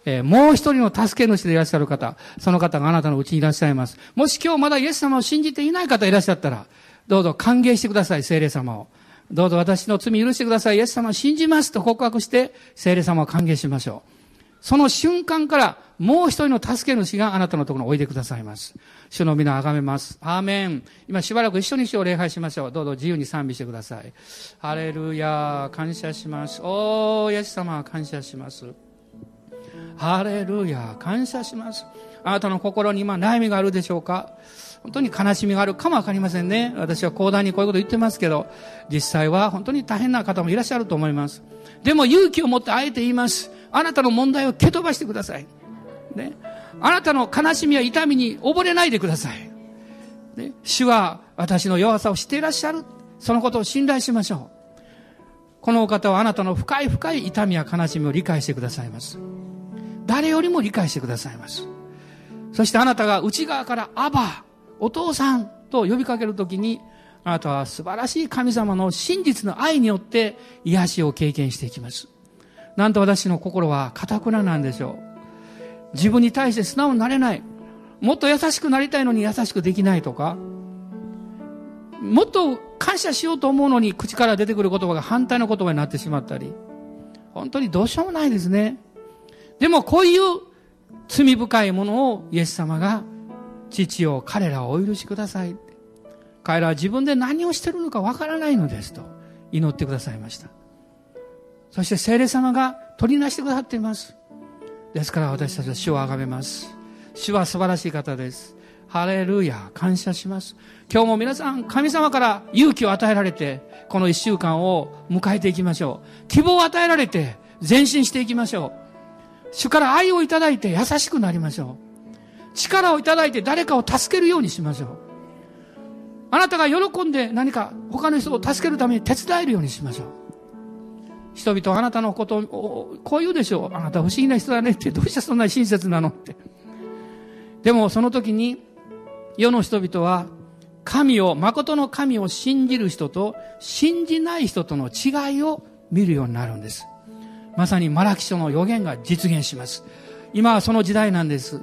えー、もう一人の助け主でいらっしゃる方、その方があなたのうちにいらっしゃいます。もし今日まだイエス様を信じていない方いらっしゃったら、どうぞ歓迎してください、聖霊様を。どうぞ私の罪許してください。イエス様を信じますと告白して、聖霊様を歓迎しましょう。その瞬間から、もう一人の助け主があなたのところにおいでくださいます。主の皆を崇めます。アーメン。今しばらく一緒に主を礼拝しましょう。どうぞ自由に賛美してください。ハレルヤ感謝します。おー、イエス様感謝します。ハレルヤ感謝します。あなたの心に今悩みがあるでしょうか？本当に悲しみがあるかもわかりませんね。私は講談にこういうこと言ってますけど、実際は本当に大変な方もいらっしゃると思います。でも勇気を持ってあえて言います。あなたの問題を蹴飛ばしてください。ね。あなたの悲しみや痛みに溺れないでください。ね。主は私の弱さを知っていらっしゃる。そのことを信頼しましょう。このお方はあなたの深い深い痛みや悲しみを理解してくださいます。誰よりも理解してくださいます。そしてあなたが内側からアバお父さんと呼びかけるときに、あなたは素晴らしい神様の真実の愛によって癒しを経験していきます。なんと私の心は堅くななんでしょう。自分に対して素直になれない。もっと優しくなりたいのに優しくできないとか、もっと感謝しようと思うのに口から出てくる言葉が反対の言葉になってしまったり、本当にどうしようもないですね。でもこういう罪深いものをイエス様が父を彼らをお許しください。彼らは自分で何をしてるのかわからないのですと祈ってくださいました。そして聖霊様が取りなしてくださっています。ですから私たちは主をあがめます。主は素晴らしい方です。ハレルヤ、感謝します。今日も皆さん、神様から勇気を与えられて、この一週間を迎えていきましょう。希望を与えられて、前進していきましょう。主から愛をいただいて優しくなりましょう。力をいただいて誰かを助けるようにしましょう。あなたが喜んで何か他の人を助けるために手伝えるようにしましょう。人々はあなたのことをこう言うでしょう。あなた不思議な人だねって、どうしてそんな親切なのって。でもその時に世の人々は神を、誠の神を信じる人と信じない人との違いを見るようになるんです。まさにマラキ書の予言が実現します。今はその時代なんです。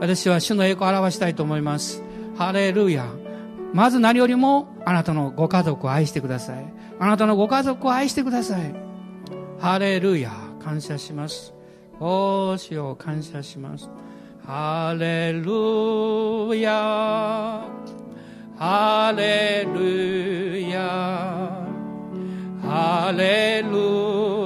私は主の栄光を表したいと思います。ハレルヤ。まず何よりもあなたのご家族を愛してください。あなたのご家族を愛してください。ハレルヤ。感謝します。おー、主を感謝します。ハレルヤ。ハレルヤ。ハレルヤ。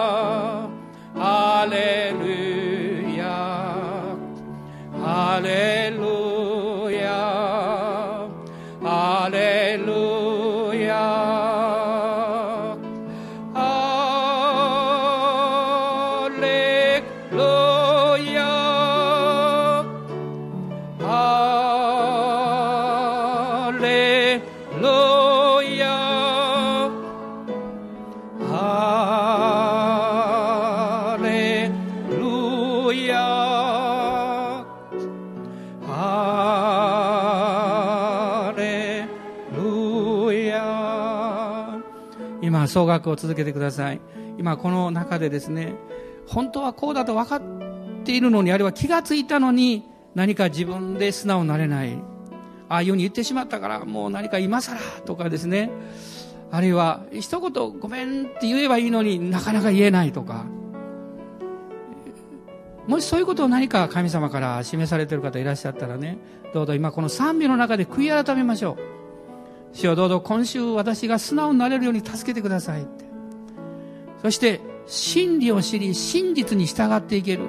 総額を続けてください。今、この中でですね、本当はこうだと分かっているのに、あるいは気がついたのに、何か自分で素直になれない。ああいうふうに言ってしまったから、もう何か今更とかですね。あるいは、一言ごめんって言えばいいのになかなか言えないとか。もしそういうことを何か神様から示されている方いらっしゃったらね、どうぞ今この賛美の中で悔い改めましょう。主よどうぞ今週私が素直になれるように助けてくださいって。そして、真理を知り、真実に従っていける。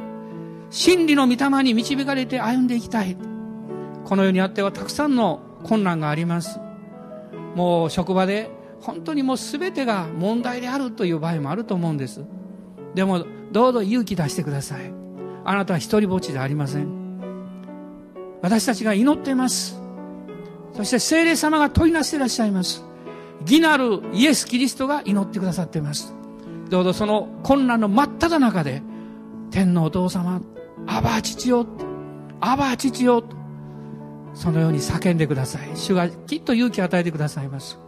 真理の御霊に導かれて歩んでいきたい。この世にあってはたくさんの困難があります。もう職場で本当にもう全てが問題であるという場合もあると思うんです。でも、どうぞ勇気出してください。あなたは一人ぼっちでありません。私たちが祈っています。そして聖霊様が問いなしていらっしゃいます。義なるイエス・キリストが祈ってくださっています。どうぞその困難の真っ只中で、天のお父様、アバ父よ、アバ父よ、そのように叫んでください。主がきっと勇気を与えてくださいます。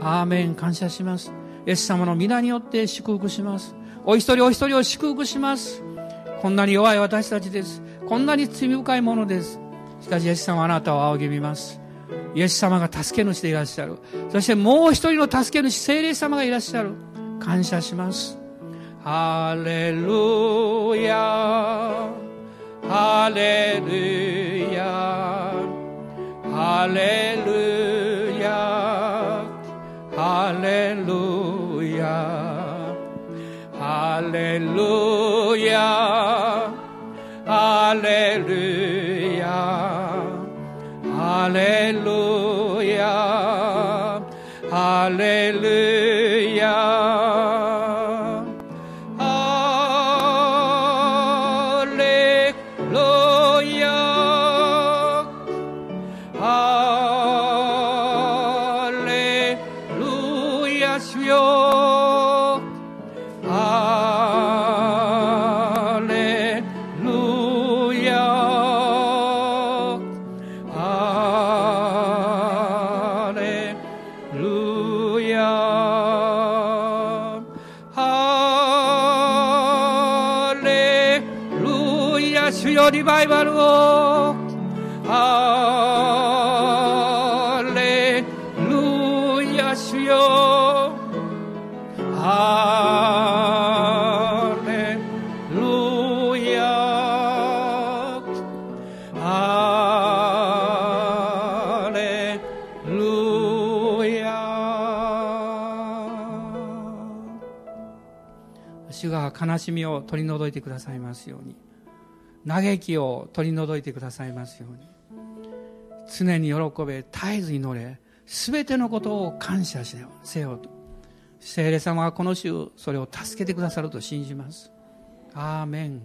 アーメン、感謝します。イエス様の皆によって祝福します。お一人お一人を祝福します。こんなに弱い私たちです。こんなに罪深いものです。しかし、イエス様はあなたを仰ぎ見ます。イエス様が助け主でいらっしゃる。そしてもう一人の助け主、聖霊様がいらっしゃる。感謝します。ハレルヤハレルヤハレルヤハレルヤハレルヤハレルヤ Hallelujah. Hallelujah. しみを取り除いてくださいますように。嘆きを取り除いてくださいますように。常に喜べ絶えず祈れ全てのことを感謝せよと。聖霊様はこの週それを助けてくださると信じます。アーメン。